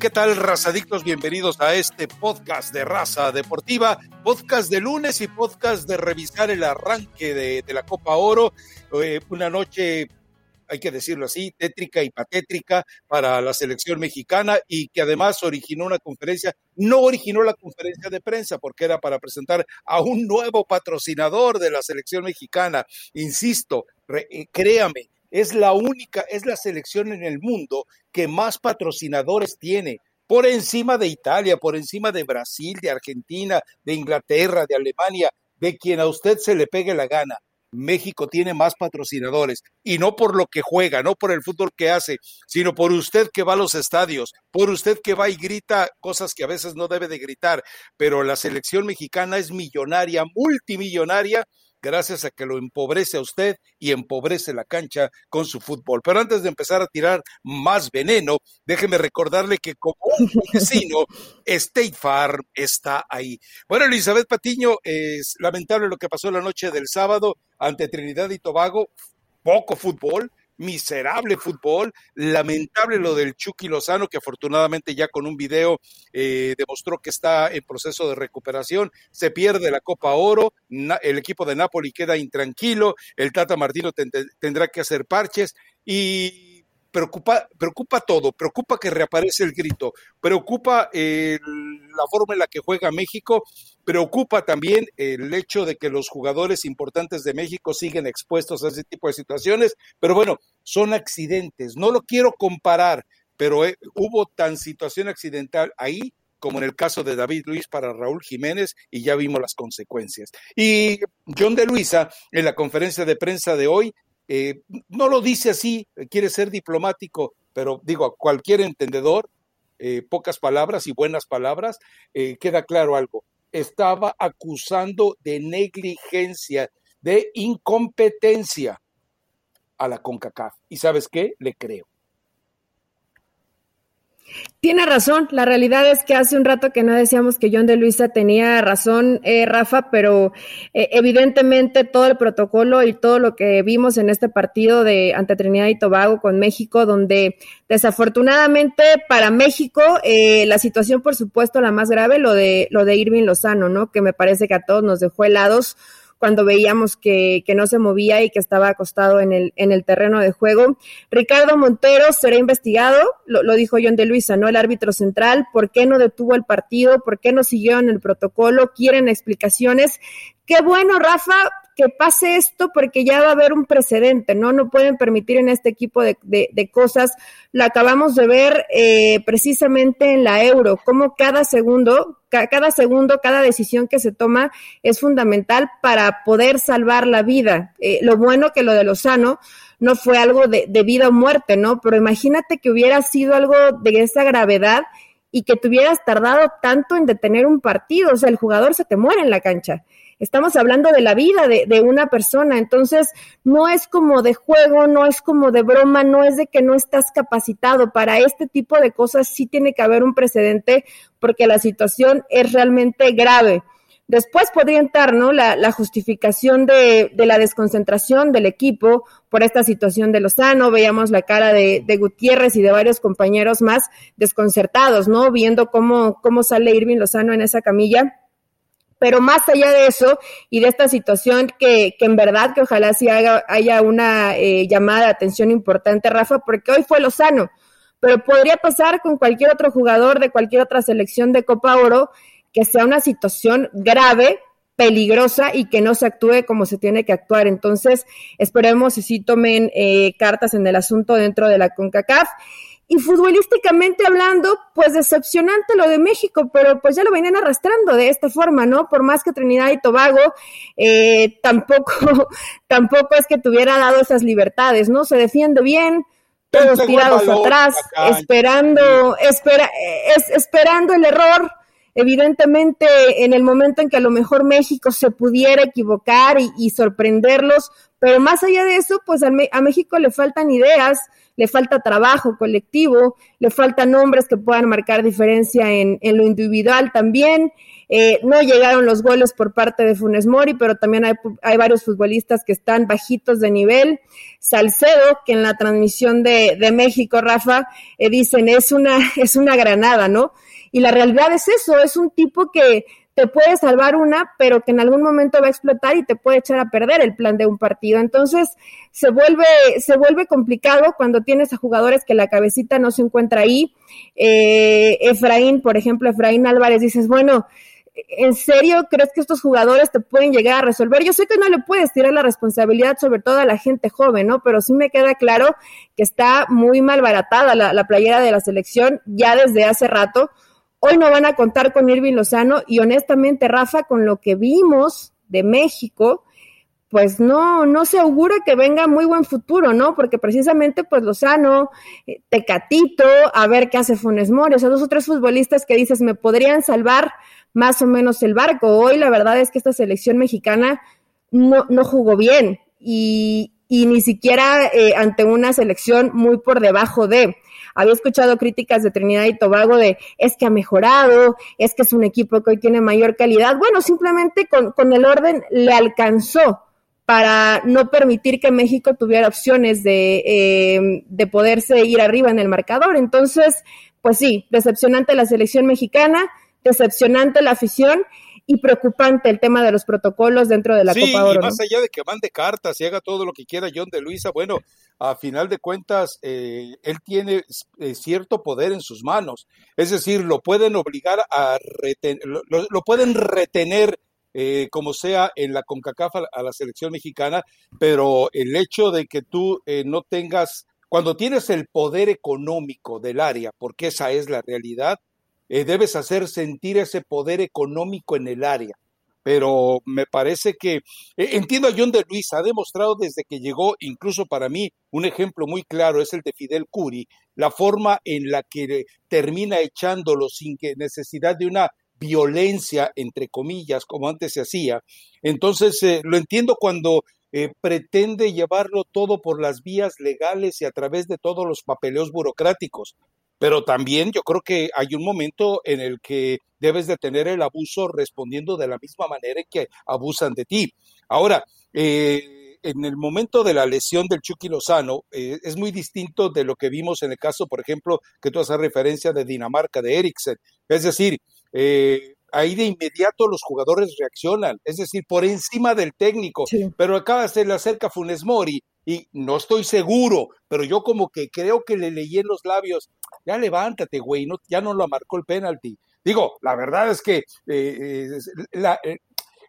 ¿Qué tal, razadictos? Bienvenidos a este podcast de Raza Deportiva, podcast de lunes y podcast de revisar el arranque de, la Copa Oro. Eh, una noche, hay que decirlo así, tétrica y patétrica para la selección mexicana y que además originó una conferencia, no originó la conferencia de prensa porque era para presentar a un nuevo patrocinador de la selección mexicana. Insisto, eh, créame, es la única, es la selección en el mundo que más patrocinadores tiene, por encima de Italia, por encima de Brasil, de Argentina, de Inglaterra, de Alemania, de quien a usted se le pegue la gana. México tiene más patrocinadores y no por lo que juega, no por el fútbol que hace, sino por usted que va a los estadios, por usted que va y grita cosas que a veces no debe de gritar, pero la selección mexicana es millonaria, multimillonaria gracias a que lo empobrece a usted y empobrece la cancha con su fútbol. Pero antes de empezar a tirar más veneno, déjeme recordarle que como un vecino, State Farm está ahí. Bueno, Elizabeth Patiño, es lamentable lo que pasó la noche del sábado ante Trinidad y Tobago, poco fútbol, miserable fútbol, lamentable lo del Chucky Lozano, que afortunadamente ya con un video eh, demostró que está en proceso de recuperación, se pierde la Copa Oro, el equipo de Napoli queda intranquilo, el Tata Martino tendrá que hacer parches y preocupa, preocupa todo, preocupa que reaparece el grito, preocupa eh, la forma en la que juega México, preocupa también el hecho de que los jugadores importantes de México siguen expuestos a ese tipo de situaciones, pero bueno, son accidentes, no lo quiero comparar, pero eh, hubo tan situación accidental ahí como en el caso de David Luis para Raúl Jiménez, y ya vimos las consecuencias. Y John de Luisa, en la conferencia de prensa de hoy, eh, no lo dice así, quiere ser diplomático, pero digo, a cualquier entendedor, eh, pocas palabras y buenas palabras, eh, queda claro algo. Estaba acusando de negligencia, de incompetencia a la CONCACAF. ¿Y sabes qué? Le creo. Tiene razón, la realidad es que hace un rato que no decíamos que John de Luisa tenía razón, eh, Rafa, pero eh, evidentemente todo el protocolo y todo lo que vimos en este partido de ante Trinidad y Tobago con México, donde desafortunadamente para México eh, la situación, por supuesto, la más grave, lo de lo de Irving Lozano, ¿no? Que me parece que a todos nos dejó helados cuando veíamos que, que no se movía y que estaba acostado en el, en el terreno de juego. Ricardo Montero será investigado, lo, lo dijo John de Luisa, ¿no? El árbitro central, ¿por qué no detuvo el partido? ¿Por qué no siguió en el protocolo? Quieren explicaciones. Qué bueno, Rafa, que pase esto porque ya va a haber un precedente, ¿no? No pueden permitir en este equipo de, de, cosas. Lo acabamos de ver eh, precisamente en la euro, como cada segundo, cada segundo, cada decisión que se toma es fundamental para poder salvar la vida. Eh, lo bueno que lo de Lozano no fue algo de, de vida o muerte, ¿no? Pero imagínate que hubiera sido algo de esa gravedad y que tuvieras tardado tanto en detener un partido, o sea, el jugador se te muere en la cancha estamos hablando de la vida de, una persona, entonces no es como de juego, no es como de broma, no es de que no estás capacitado. Para este tipo de cosas sí tiene que haber un precedente porque la situación es realmente grave. Después podría entrar ¿no? la, la justificación de, de, la desconcentración del equipo por esta situación de Lozano. Veíamos la cara de, de, Gutiérrez y de varios compañeros más desconcertados, ¿no? Viendo cómo, cómo sale Irving Lozano en esa camilla pero más allá de eso y de esta situación que, que en verdad que ojalá sí haga, haya una eh, llamada de atención importante, Rafa, porque hoy fue Lozano, pero podría pasar con cualquier otro jugador de cualquier otra selección de Copa Oro que sea una situación grave, peligrosa y que no se actúe como se tiene que actuar. Entonces, esperemos si sí tomen eh, cartas en el asunto dentro de la CONCACAF. Y futbolísticamente hablando, pues decepcionante lo de México, pero pues ya lo venían arrastrando de esta forma, ¿no? Por más que Trinidad y Tobago eh, tampoco, tampoco es que tuviera dado esas libertades, ¿no? Se defiende bien, todos tirados atrás, esperando, espera, es, esperando el error. Evidentemente, en el momento en que a lo mejor México se pudiera equivocar y, y sorprenderlos, pero más allá de eso, pues a, a México le faltan ideas, le falta trabajo colectivo, le faltan nombres que puedan marcar diferencia en, en lo individual también. Eh, no llegaron los goles por parte de Funes Mori, pero también hay, hay, varios futbolistas que están bajitos de nivel. Salcedo, que en la transmisión de, de México, Rafa, eh, dicen es una, es una granada, ¿no? Y la realidad es eso, es un tipo que te puede salvar una, pero que en algún momento va a explotar y te puede echar a perder el plan de un partido. Entonces, se vuelve, se vuelve complicado cuando tienes a jugadores que la cabecita no se encuentra ahí. Eh, Efraín, por ejemplo, Efraín Álvarez, dices, bueno, ¿en serio crees que estos jugadores te pueden llegar a resolver? Yo sé que no le puedes tirar la responsabilidad sobre todo a la gente joven, ¿no? Pero sí me queda claro que está muy malbaratada la, la playera de la selección ya desde hace rato Hoy no van a contar con Irving Lozano y honestamente, Rafa, con lo que vimos de México, pues no, no se augura que venga muy buen futuro, ¿no? Porque precisamente, pues Lozano, eh, Tecatito, a ver qué hace Funes Mori, o sea, dos o tres futbolistas que dices, me podrían salvar más o menos el barco. Hoy la verdad es que esta selección mexicana no, no jugó bien y, ni siquiera eh, ante una selección muy por debajo de. Había escuchado críticas de Trinidad y Tobago de es que ha mejorado, es que es un equipo que hoy tiene mayor calidad. Bueno, simplemente con, con el orden le alcanzó para no permitir que México tuviera opciones de, eh, de poderse ir arriba en el marcador. Entonces, pues sí, decepcionante la selección mexicana, decepcionante la afición y preocupante el tema de los protocolos dentro de la Copa Oro. Y más allá de que mande cartas y haga todo lo que quiera John de Luisa, bueno, a final de cuentas, eh, él tiene eh, cierto poder en sus manos. Es decir, lo pueden obligar a retener, lo, pueden retener eh, como sea en la CONCACAF a la selección mexicana, pero el hecho de que tú no tengas, cuando tienes el poder económico del área, porque esa es la realidad, eh, debes hacer sentir ese poder económico en el área. Pero me parece que, eh, entiendo a John de Luis, ha demostrado desde que llegó, incluso para mí, un ejemplo muy claro es el de Fidel Curi, la forma en la que termina echándolo sin que necesidad de una violencia, entre comillas, como antes se hacía. Entonces, eh, lo entiendo cuando pretende llevarlo todo por las vías legales y a través de todos los papeleos burocráticos pero también yo creo que hay un momento en el que debes de tener el abuso respondiendo de la misma manera en que abusan de ti. Ahora, eh, en el momento de la lesión del Chucky Lozano, eh, es muy distinto de lo que vimos en el caso, por ejemplo, que tú haces referencia de Dinamarca, de Eriksen. Es decir, eh, ahí de inmediato los jugadores reaccionan, es decir, por encima del técnico. Pero acá se le acerca Funes Mori y no estoy seguro, pero yo como que creo que le leí en los labios, ya levántate, güey, no, ya no lo marcó el penalti. Digo, la verdad es que eh, la, eh,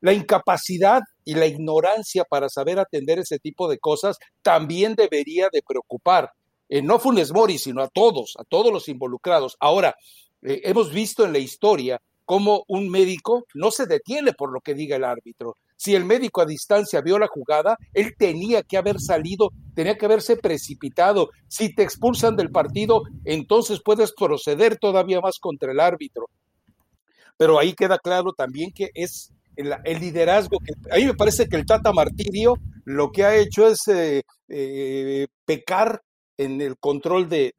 la incapacidad y la ignorancia para saber atender ese tipo de cosas también debería de preocupar, eh, no Funes Mori, sino a todos, a todos los involucrados. Ahora, hemos visto en la historia cómo un médico no se detiene por lo que diga el árbitro. Si el médico a distancia vio la jugada, él tenía que haber salido, tenía que haberse precipitado. Si te expulsan del partido, entonces puedes proceder todavía más contra el árbitro. Pero ahí queda claro también que es el, liderazgo que a mí me parece que el Tata Martirio lo que ha hecho es eh, eh, pecar en el control de,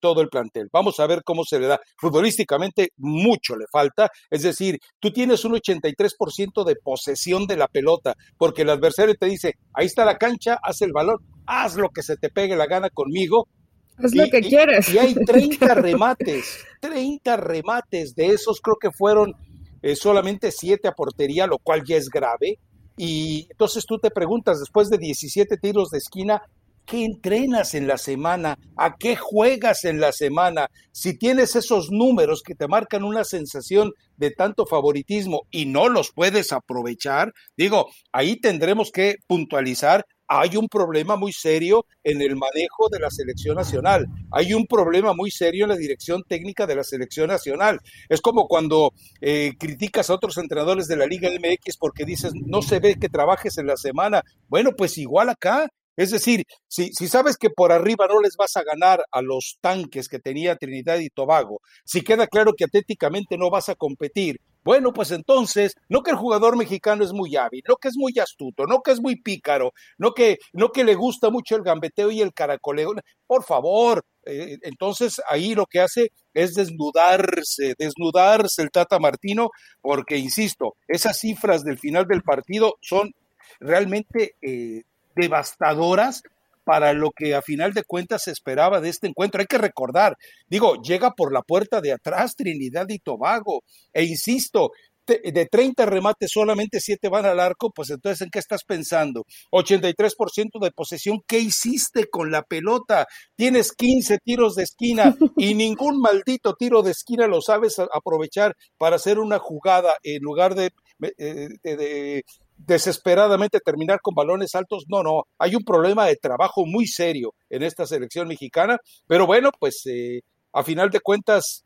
todo el plantel. Vamos a ver cómo se le da. Futbolísticamente mucho le falta, es decir, tú tienes un 83% de posesión de la pelota, porque el adversario te dice, ahí está la cancha, haz el balón, haz lo que se te pegue la gana conmigo. Haz lo que quieres. Y, hay 30 remates, 30 remates, de esos creo que fueron eh, solamente 7 a portería, lo cual ya es grave. Y entonces tú te preguntas, después de 17 tiros de esquina, qué entrenas en la semana? ¿A qué juegas en la semana? Si tienes esos números que te marcan una sensación de tanto favoritismo y no los puedes aprovechar, digo, ahí tendremos que puntualizar hay un problema muy serio en el manejo de la selección nacional, hay un problema muy serio en la dirección técnica de la selección nacional. Es como cuando eh, criticas a otros entrenadores de la Liga MX porque dices, no se ve que trabajes en la semana. Bueno, pues igual acá, es decir, si, si, sabes que por arriba no les vas a ganar a los tanques que tenía Trinidad y Tobago, si queda claro que atléticamente no vas a competir, Bueno, pues entonces, no que el jugador mexicano es muy hábil, no que es muy astuto, no que es muy pícaro, no que, no que le gusta mucho el gambeteo y el caracoleo. Por favor, eh, entonces ahí lo que hace es desnudarse, desnudarse el Tata Martino, porque, insisto, esas cifras del final del partido son realmente eh, devastadoras para lo que a final de cuentas se esperaba de este encuentro. Hay que recordar, digo, llega por la puerta de atrás Trinidad y Tobago, e insisto, de 30 remates solamente 7 van al arco, pues entonces ¿en qué estás pensando? 83% de posesión, ¿qué hiciste con la pelota? Tienes 15 tiros de esquina y ningún maldito tiro de esquina lo sabes aprovechar para hacer una jugada en lugar de, eh, de desesperadamente terminar con balones altos. No, no, hay un problema de trabajo muy serio en esta selección mexicana, pero bueno, pues eh, a final de cuentas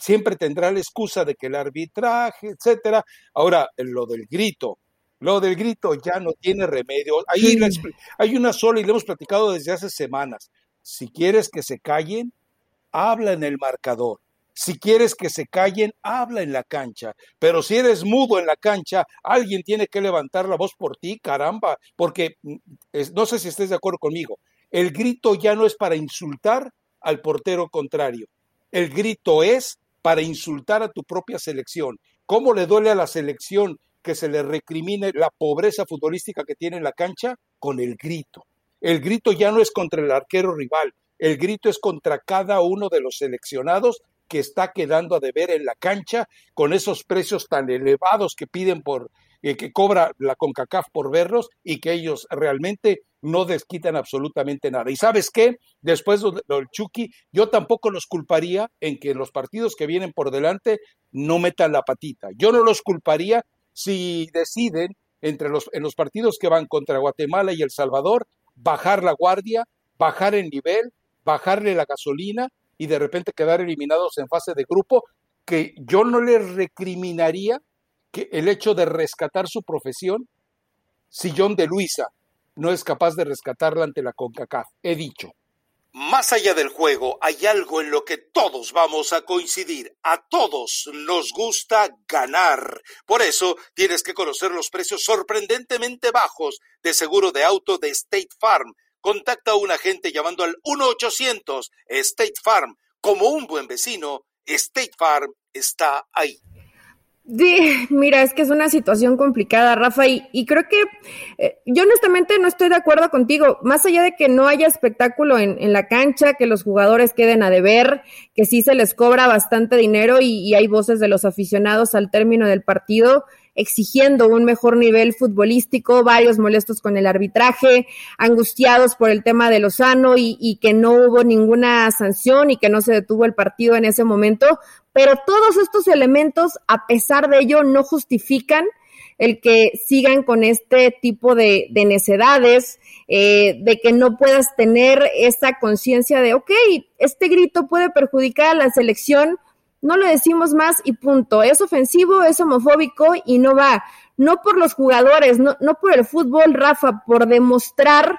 siempre tendrá la excusa de que el arbitraje, etcétera. Ahora, lo del grito, lo del grito ya no tiene remedio. Ahí hay una sola y le hemos platicado desde hace semanas. Si quieres que se callen, habla en el marcador. Si quieres que se callen, habla en la cancha. Pero si eres mudo en la cancha, alguien tiene que levantar la voz por ti, caramba. Porque mm, no sé si estés de acuerdo conmigo. El grito ya no es para insultar al portero contrario. El grito es para insultar a tu propia selección. ¿Cómo le duele a la selección que se le recrimine la pobreza futbolística que tiene en la cancha? Con el grito. El grito ya no es contra el arquero rival, el grito es contra cada uno de los seleccionados que está quedando a deber en la cancha con esos precios tan elevados que piden por eh, que cobra la CONCACAF por verlos y que ellos realmente no desquitan absolutamente nada. ¿Y sabes qué? Después del Chucky, yo tampoco los culparía en que los partidos que vienen por delante no metan la patita. Yo no los culparía si deciden entre los, en los partidos que van contra Guatemala y El Salvador, bajar la guardia, bajar el nivel, bajarle la gasolina y de repente quedar eliminados en fase de grupo, que yo no les recriminaría que el hecho de rescatar su profesión si John de Luisa no es capaz de rescatarla ante la CONCACAF. He dicho. Más allá del juego, hay algo en lo que todos vamos a coincidir. A todos nos gusta ganar. Por eso tienes que conocer los precios sorprendentemente bajos de seguro de auto de State Farm Contacta a un agente llamando al 1-800 State Farm. Como un buen vecino, State Farm está ahí. Mira, es que es una situación complicada, Rafa, y, creo que eh, yo honestamente no estoy de acuerdo contigo, más allá de que no haya espectáculo en, en, la cancha, que los jugadores queden a deber, que sí se les cobra bastante dinero y hay voces de los aficionados al término del partido, exigiendo un mejor nivel futbolístico, varios molestos con el arbitraje, angustiados por el tema de Lozano y, y que no hubo ninguna sanción y que no se detuvo el partido en ese momento. Pero todos estos elementos, a pesar de ello, no justifican el que sigan con este tipo de, de necedades, eh, de que no puedas tener esa conciencia de, ok, este grito puede perjudicar a la selección, no lo decimos más y punto. Es ofensivo, es homofóbico y no va. No por los jugadores, no, no por el fútbol, Rafa, por demostrar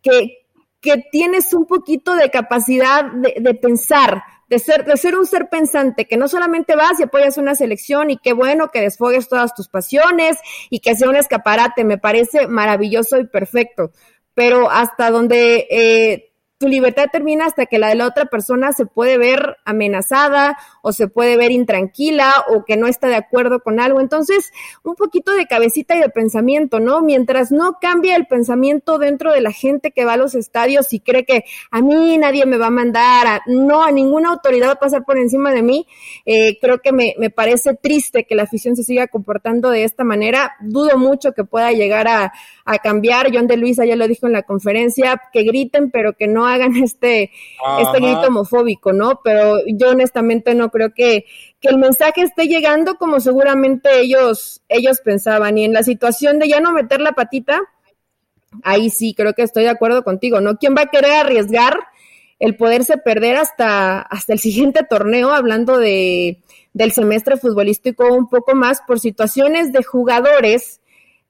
que, que tienes un poquito de capacidad de, de pensar, de ser, de ser un ser pensante, que no solamente vas y apoyas una selección y qué bueno que desfogues todas tus pasiones y que sea un escaparate, me parece maravilloso y perfecto, pero hasta donde eh, tu libertad termina hasta que la de la otra persona se puede ver amenazada o se puede ver intranquila o que no está de acuerdo con algo. Entonces, un poquito de cabecita y de pensamiento, ¿no? Mientras no cambie el pensamiento dentro de la gente que va a los estadios y cree que a mí nadie me va a mandar, a, no, a ninguna autoridad va a pasar por encima de mí, eh, creo que me, me parece triste que la afición se siga comportando de esta manera. Dudo mucho que pueda llegar a, a cambiar. John de Luisa ya lo dijo en la conferencia, que griten, pero que no hagan este, este grito homofóbico, ¿no? Pero yo honestamente no creo que, que el mensaje esté llegando como seguramente ellos, ellos pensaban. Y en la situación de ya no meter la patita, ahí sí creo que estoy de acuerdo contigo, ¿no? ¿Quién va a querer arriesgar el poderse perder hasta, hasta el siguiente torneo, hablando de, del semestre futbolístico un poco más por situaciones de jugadores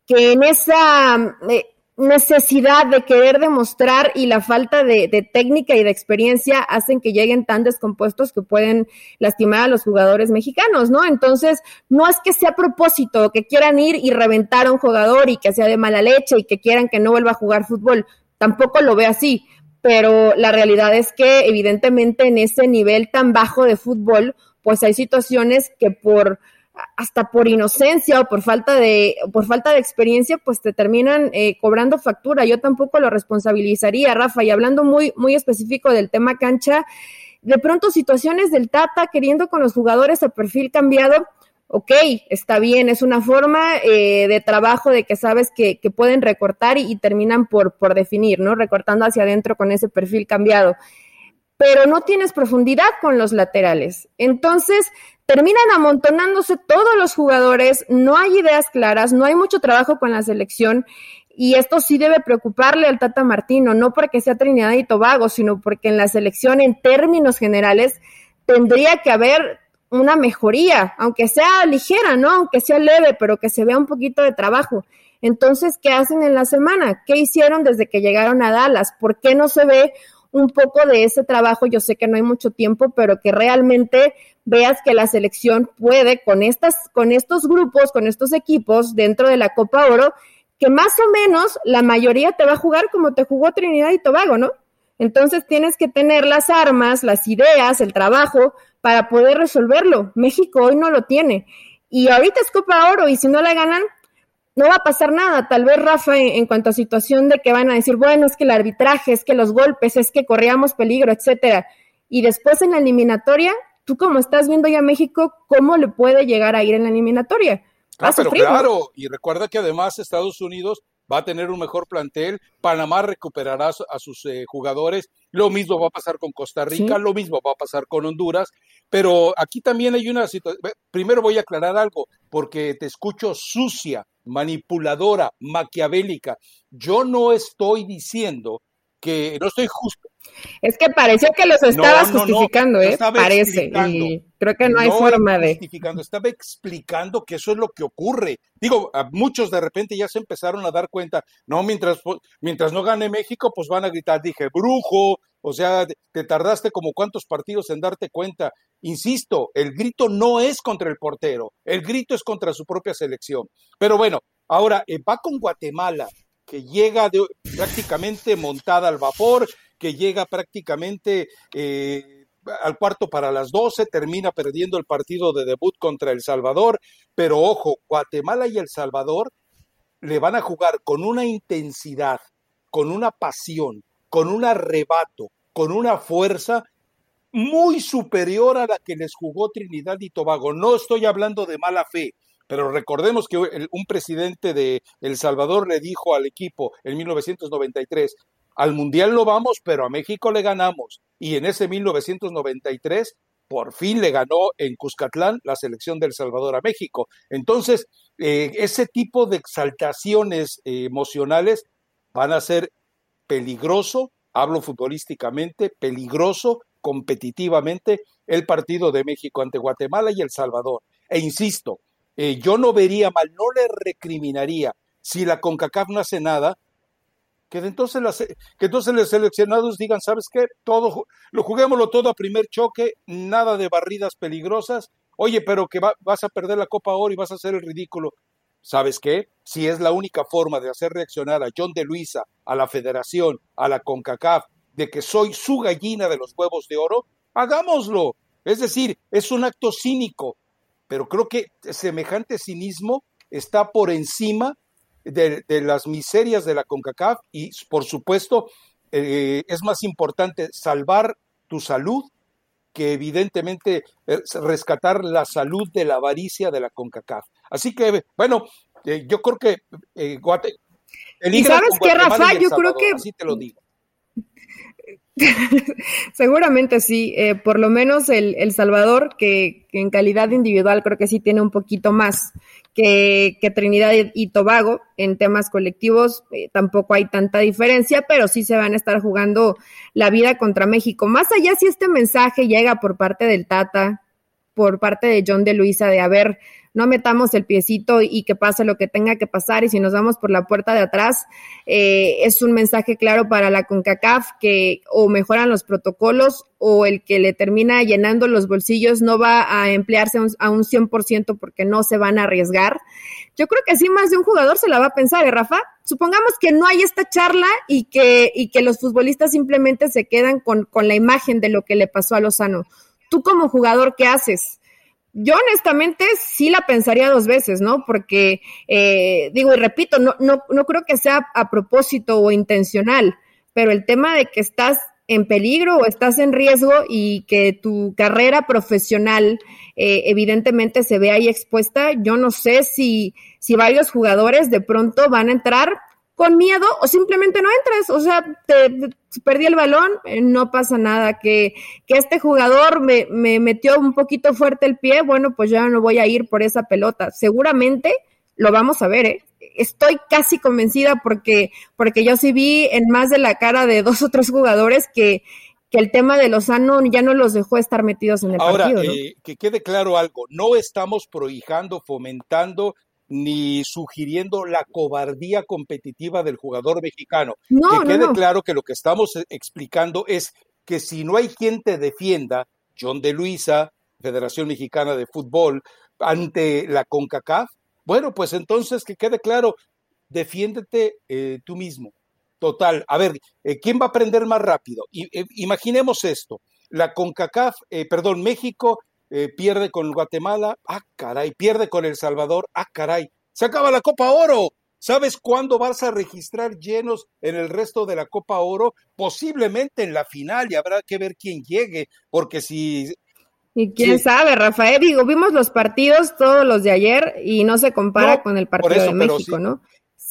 que en esa, eh, necesidad de querer demostrar y la falta de, técnica y de experiencia hacen que lleguen tan descompuestos que pueden lastimar a los jugadores mexicanos, ¿no? Entonces, no es que sea a propósito, que quieran ir y reventar a un jugador y que sea de mala leche y que quieran que no vuelva a jugar fútbol. Tampoco lo ve así, pero la realidad es que evidentemente en ese nivel tan bajo de fútbol, pues hay situaciones que por hasta por inocencia o por falta de, por falta de experiencia, pues te terminan eh, cobrando factura. Yo tampoco lo responsabilizaría, Rafa. Y hablando muy, muy específico del tema cancha, de pronto situaciones del Tata queriendo con los jugadores a perfil cambiado, ok, está bien, es una forma eh, de trabajo de que sabes que, que pueden recortar y, y, terminan por, por definir, ¿no? Recortando hacia adentro con ese perfil cambiado. Pero no tienes profundidad con los laterales. Entonces, terminan amontonándose todos los jugadores, no hay ideas claras, no hay mucho trabajo con la selección y esto sí debe preocuparle al Tata Martino, no porque sea Trinidad y Tobago, sino porque en la selección en términos generales tendría que haber una mejoría, aunque sea ligera, ¿no? Aunque sea leve, pero que se vea un poquito de trabajo. Entonces, ¿qué hacen en la semana? ¿Qué hicieron desde que llegaron a Dallas? ¿Por qué no se ve un poco de ese trabajo? Yo sé que no hay mucho tiempo, pero que realmente veas que la selección puede con estas, con estos grupos, con estos equipos dentro de la Copa Oro, que más o menos la mayoría te va a jugar como te jugó Trinidad y Tobago, ¿no? Entonces tienes que tener las armas, las ideas, el trabajo para poder resolverlo. México hoy no lo tiene. Y ahorita es Copa Oro y si no la ganan, no va a pasar nada. Tal vez, Rafa, en, en, cuanto a situación de que van a decir, bueno, es que el arbitraje, es que los golpes, es que corríamos peligro, etcétera. Y después en la eliminatoria tú como estás viendo ya México, ¿cómo le puede llegar a ir en la eliminatoria? Ah, pero claro, y recuerda que además Estados Unidos va a tener un mejor plantel, Panamá recuperará a sus eh, jugadores, lo mismo va a pasar con Costa Rica, lo mismo va a pasar con Honduras, pero aquí también hay una situación, primero voy a aclarar algo, porque te escucho sucia, manipuladora, maquiavélica. Yo no estoy diciendo que no estoy justo. Es que pareció que los estabas justificando, ¿eh? Parece. Y creo que no hay forma de. Justificando, estaba explicando que eso es lo que ocurre. Digo, a muchos de repente ya se empezaron a dar cuenta, no, mientras, mientras no gane México, pues van a gritar, dije, brujo, o sea, te tardaste como cuántos partidos en darte cuenta. Insisto, el grito no es contra el portero, el grito es contra su propia selección. Pero bueno, ahora eh, va con Guatemala, que llega de, prácticamente montada al vapor, que llega prácticamente eh, al cuarto para las 12, termina perdiendo el partido de debut contra El Salvador, pero ojo, Guatemala y El Salvador le van a jugar con una intensidad, con una pasión, con un arrebato, con una fuerza muy superior a la que les jugó Trinidad y Tobago. No estoy hablando de mala fe, pero recordemos que un presidente de El Salvador le dijo al equipo en 1993, al Mundial no vamos, pero a México le ganamos. Y en ese 1993, por fin le ganó en Cuscatlán la selección del Salvador a México. Entonces, eh, ese tipo de exaltaciones eh, emocionales van a ser peligroso, hablo futbolísticamente, peligroso competitivamente el partido de México ante Guatemala y El Salvador. E insisto, eh, yo no vería mal, no le recriminaría si la CONCACAF no hace nada, que entonces, las, que entonces los seleccionados digan, ¿sabes qué? Todo, lo juguémoslo todo a primer choque, nada de barridas peligrosas. Oye, pero que vas a perder la Copa Oro y vas a hacer el ridículo. ¿Sabes qué? Si es la única forma de hacer reaccionar a John de Luisa, a la Federación, a la CONCACAF, de que soy su gallina de los huevos de oro, hagámoslo. Es decir, es un acto cínico, pero creo que semejante cinismo está por encima de, las miserias de la CONCACAF y, por supuesto, eh, es más importante salvar tu salud que evidentemente eh, rescatar la salud de la avaricia de la CONCACAF. Así que, bueno, eh, yo creo que Guate, ¿Y sabes qué, Rafa? Yo creo que... Así te lo digo. Seguramente sí, eh, por lo menos el, el Salvador, que, en calidad individual creo que sí tiene un poquito más que, que Trinidad y, Tobago en temas colectivos, eh, tampoco hay tanta diferencia, pero sí se van a estar jugando la vida contra México. Más allá si este mensaje llega por parte del Tata, por parte de John de Luisa, de a ver, no metamos el piecito y que pase lo que tenga que pasar y si nos vamos por la puerta de atrás, eh, es un mensaje claro para la CONCACAF que o mejoran los protocolos o el que le termina llenando los bolsillos no va a emplearse a un 100% porque no se van a arriesgar. Yo creo que sí más de un jugador se la va a pensar, ¿eh, Rafa? Supongamos que no hay esta charla y que, y que los futbolistas simplemente se quedan con, con la imagen de lo que le pasó a Lozano. Tú como jugador, ¿qué haces? Yo honestamente sí la pensaría dos veces, ¿no? Porque, eh, digo y repito, no, no, no creo que sea a propósito o intencional, pero el tema de que estás en peligro o estás en riesgo y que tu carrera profesional eh, evidentemente se ve ahí expuesta, yo no sé si, si varios jugadores de pronto van a entrar con miedo o simplemente no entres, o sea, te, perdí el balón, eh, no pasa nada, que, que este jugador me, me, metió un poquito fuerte el pie, bueno, pues ya no voy a ir por esa pelota, seguramente lo vamos a ver, ¿eh? estoy casi convencida porque, porque yo sí vi en más de la cara de dos o tres jugadores que, que el tema de Lozano ya no los dejó estar metidos en el partido. Ahora, eh, que quede claro algo, no estamos prohijando, fomentando ni sugiriendo la cobardía competitiva del jugador mexicano. que quede claro que lo que estamos eh, explicando es que si no hay quien te defienda, John de Luisa, Federación Mexicana de Fútbol, ante la CONCACAF, bueno, pues entonces que quede claro, defiéndete eh, tú mismo. Total. A ver, eh, ¿quién va a aprender más rápido? imaginemos esto. La CONCACAF, perdón, México eh, pierde con Guatemala, ah, caray, pierde con El Salvador, ah, caray, se acaba la Copa Oro. ¿Sabes cuándo vas a registrar llenos en el resto de la Copa Oro? Posiblemente en la final y habrá que ver quién llegue, porque si... Y quién sabe, Rafael, digo, vimos los partidos, todos los de ayer, y no se compara con el partido de México, ¿no?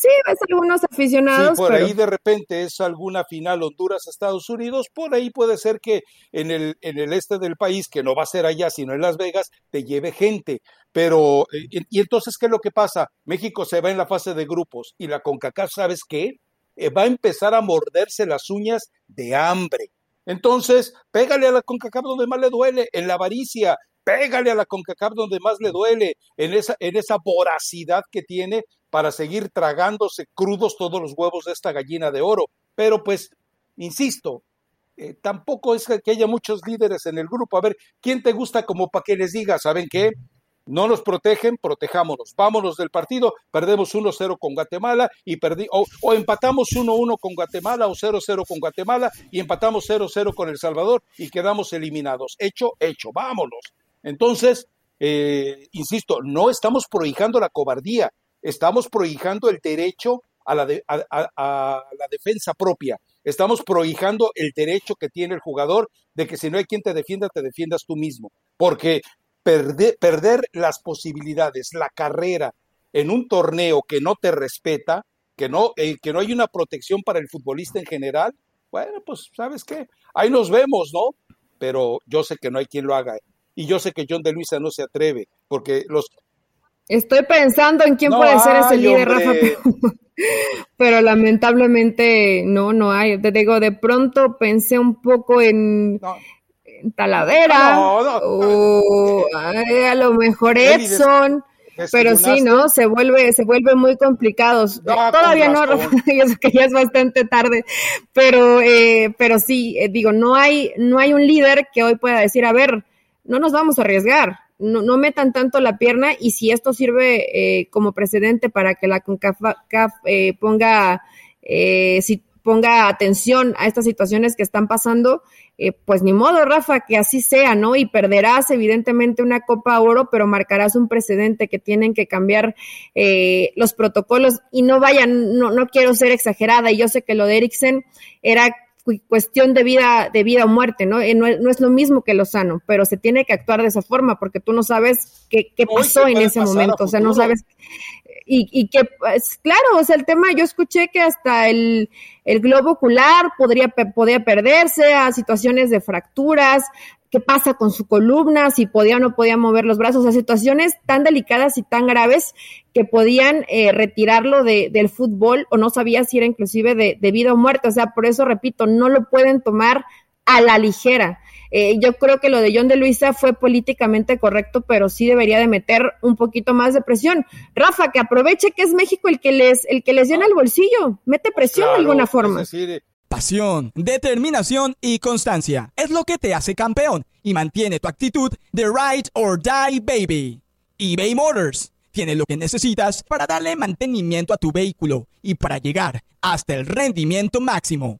Sí, ves algunos aficionados. Sí, por ahí de repente es alguna final Honduras-Estados Unidos, por ahí puede ser que en el, en el este del país, que no va a ser allá, sino en Las Vegas, te lleve gente. Pero, eh, y, entonces, ¿qué es lo que pasa? México se va en la fase de grupos y la CONCACAF, ¿sabes qué? Eh, va a empezar a morderse las uñas de hambre. Entonces, pégale a la CONCACAF donde más le duele, en la avaricia, pégale a la CONCACAF donde más le duele, en esa, en esa voracidad que tiene para seguir tragándose crudos todos los huevos de esta gallina de oro. Pero pues, insisto, eh, tampoco es que haya muchos líderes en el grupo. A ver, ¿quién te gusta como para que les diga, ¿saben qué? No nos protegen, protejámonos. Vámonos del partido, perdemos 1-0 con Guatemala y perdí, o, o empatamos 1-1 con Guatemala o 0-0 con Guatemala y empatamos 0-0 con El Salvador y quedamos eliminados. Hecho, hecho, vámonos. Entonces, eh, insisto, no estamos prohijando la cobardía, estamos prohijando el derecho a la, a, la defensa propia. Estamos prohijando el derecho que tiene el jugador de que si no hay quien te defienda, te defiendas tú mismo. Porque perder, perder las posibilidades, la carrera en un torneo que no te respeta, que no, eh, que no hay una protección para el futbolista en general, bueno, pues sabes qué, ahí nos vemos, ¿no? Pero yo sé que no hay quien lo haga. Y yo sé que John de Luisa no se atreve, porque los Estoy pensando en quién puede ser ese líder, Rafa, pero, lamentablemente no, no hay. Te digo, de pronto pensé un poco en, Talavera o a lo mejor Edson. Pero sí, ¿no? Se vuelve, se vuelve muy complicado. Todavía no, Rafa, yo sé que ya es bastante tarde, pero, eh, pero sí, eh, digo, no hay, no hay un líder que hoy pueda decir, a ver, no nos vamos a arriesgar no, no, metan tanto la pierna y si esto sirve eh, como precedente para que la CONCACAF eh, ponga, eh, si ponga atención a estas situaciones que están pasando, pues ni modo, Rafa, que así sea, ¿no? Y perderás evidentemente una Copa Oro, pero marcarás un precedente que tienen que cambiar los protocolos y no vayan, no, no quiero ser exagerada y yo sé que lo de Eriksen era cuestión de vida, de vida o muerte, ¿no? Eh, no, es lo mismo que lo sano, pero se tiene que actuar de esa forma porque tú no sabes qué, qué pasó en ese momento, o sea, no sabes. Y, y que, pues, claro, o sea, el tema, yo escuché que hasta el, el globo ocular podría, podría perderse a situaciones de fracturas, qué pasa con su columna, si podía o no podía mover los brazos, o sea, situaciones tan delicadas y tan graves que podían eh, retirarlo de, del fútbol o no sabía si era inclusive de, vida o muerte. O sea, por eso repito, no lo pueden tomar a la ligera. Eh, yo creo que lo de John de Luisa fue políticamente correcto, pero sí debería de meter un poquito más de presión. Rafa, que aproveche que es México el que les, el que les llena el bolsillo, mete presión de alguna forma. Pasión, determinación y constancia es lo que te hace campeón y mantiene tu actitud de ride or die baby. eBay Motors tiene lo que necesitas para darle mantenimiento a tu vehículo y para llegar hasta el rendimiento máximo.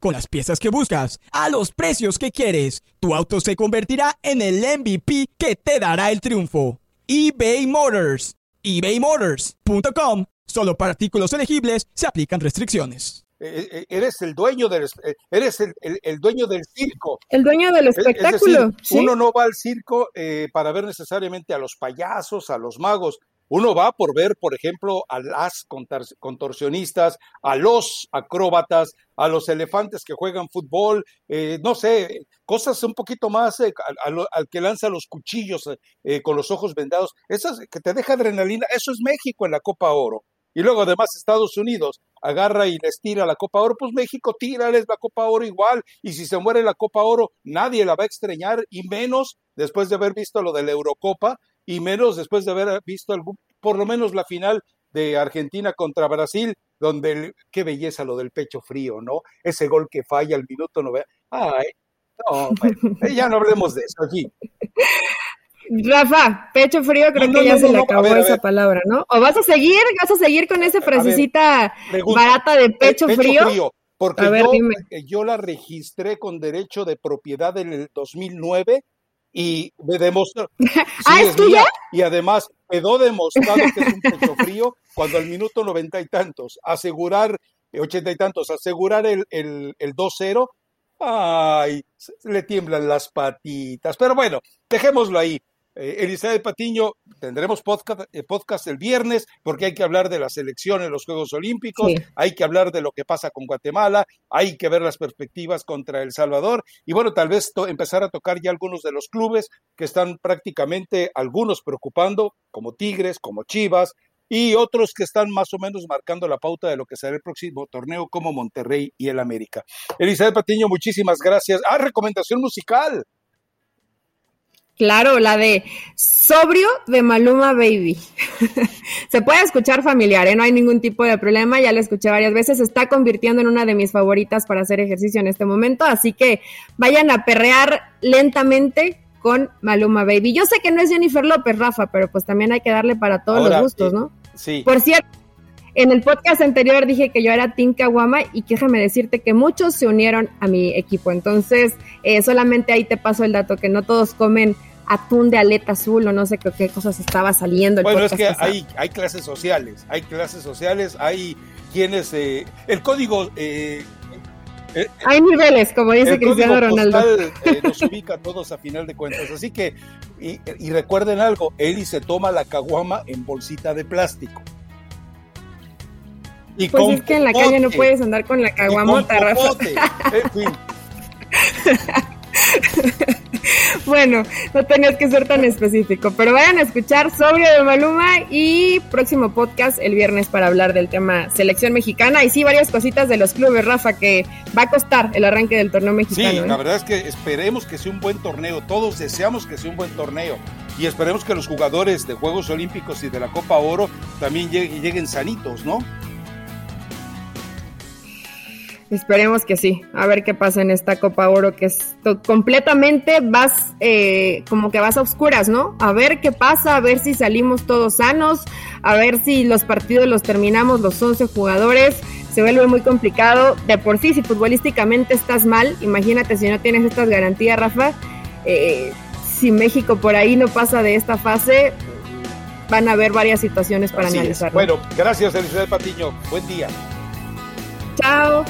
Con las piezas que buscas, a los precios que quieres, tu auto se convertirá en el MVP que te dará el triunfo. eBay Motors. ebaymotors.com. Solo para artículos elegibles se aplican restricciones. Eh, eh, eres el dueño del eh, eres el, dueño del circo el dueño del espectáculo uno no va al circo para ver necesariamente a los payasos a los magos uno va por ver, por ejemplo, a las contorsionistas, a los acróbatas, a los elefantes que juegan fútbol, eh, no sé, cosas un poquito más eh, al, que lanza los cuchillos eh, con los ojos vendados, esas que te deja adrenalina, eso es México en la Copa Oro. Y luego además Estados Unidos agarra y les tira la Copa Oro, pues México tírales la Copa Oro igual, y si se muere la Copa Oro, nadie la va a extrañar, y menos después de haber visto lo de la Eurocopa, y menos después de haber visto algún, por lo menos la final de Argentina contra Brasil, donde qué belleza lo del pecho frío, ¿no? Ese gol que falla al minuto no Ay, no, eh, ya no hablemos de eso, aquí. Rafa, pecho frío, creo que ya se le acabó esa palabra, ¿no? ¿O vas a seguir, vas a seguir con esa frasecita barata de pecho, frío? Porque yo, eh, yo, la registré con derecho de propiedad en el 2009 y me demostró. ¿Ah, es, tuya? y además quedó demostrado que es un pecho frío cuando al minuto noventa y tantos, asegurar, eh, ochenta y tantos, asegurar el, el, el 2-0, ay, le tiemblan las patitas. Pero bueno, dejémoslo ahí. Eh, Elizabeth Patiño, tendremos podcast, eh, podcast, el viernes porque hay que hablar de la selección en los Juegos Olímpicos, hay que hablar de lo que pasa con Guatemala, hay que ver las perspectivas contra El Salvador y bueno, tal vez empezar a tocar ya algunos de los clubes que están prácticamente algunos preocupando, como Tigres, como Chivas, y otros que están más o menos marcando la pauta de lo que será el próximo torneo como Monterrey y el América. Elizabeth Patiño, muchísimas gracias. Ah, recomendación musical. Claro, la de Sobrio de Maluma Baby. Se puede escuchar familiar, ¿eh? no hay ningún tipo de problema, ya la escuché varias veces, se está convirtiendo en una de mis favoritas para hacer ejercicio en este momento, así que vayan a perrear lentamente con Maluma Baby. Yo sé que no es Jennifer López, Rafa, pero pues también hay que darle para todos los gustos, ¿no? Sí. Por cierto, en el podcast anterior dije que yo era Team Kawama y déjame decirte que muchos se unieron a mi equipo. Entonces, eh, solamente ahí te paso el dato que no todos comen atún de aleta azul o no sé qué, qué cosas estaba saliendo. bueno, es que hay, hay clases sociales, hay clases sociales, hay quienes... Eh, el código... Eh, eh, hay niveles, como dice Cristiano Ronaldo. nos ubica a todos a final de cuentas. Así que, y, recuerden algo, Eli se toma la caguama en bolsita de plástico. Y pues es que en la calle no puedes andar con la caguamota, Rafa. En fin. bueno, no tenías que ser tan específico, pero vayan a escuchar Sobrio de Maluma y próximo podcast el viernes para hablar del tema selección mexicana y sí, varias cositas de los clubes, Rafa, que va a costar el arranque del torneo mexicano. Sí, la ¿eh? verdad es que esperemos que sea un buen torneo, todos deseamos que sea un buen torneo y esperemos que los jugadores de Juegos Olímpicos y de la Copa Oro también lleguen sanitos, ¿no? Esperemos que sí, a ver qué pasa en esta Copa Oro, que es completamente vas, eh, como que vas a oscuras, ¿no? A ver qué pasa, a ver si salimos todos sanos, a ver si los partidos los terminamos los 11 jugadores, se vuelve muy complicado. De por sí, si futbolísticamente estás mal, imagínate si no tienes estas garantías, Rafa, eh, si México por ahí no pasa de esta fase, van a haber varias situaciones para analizar. Bueno, gracias Elizabeth Patiño, buen día. Chao.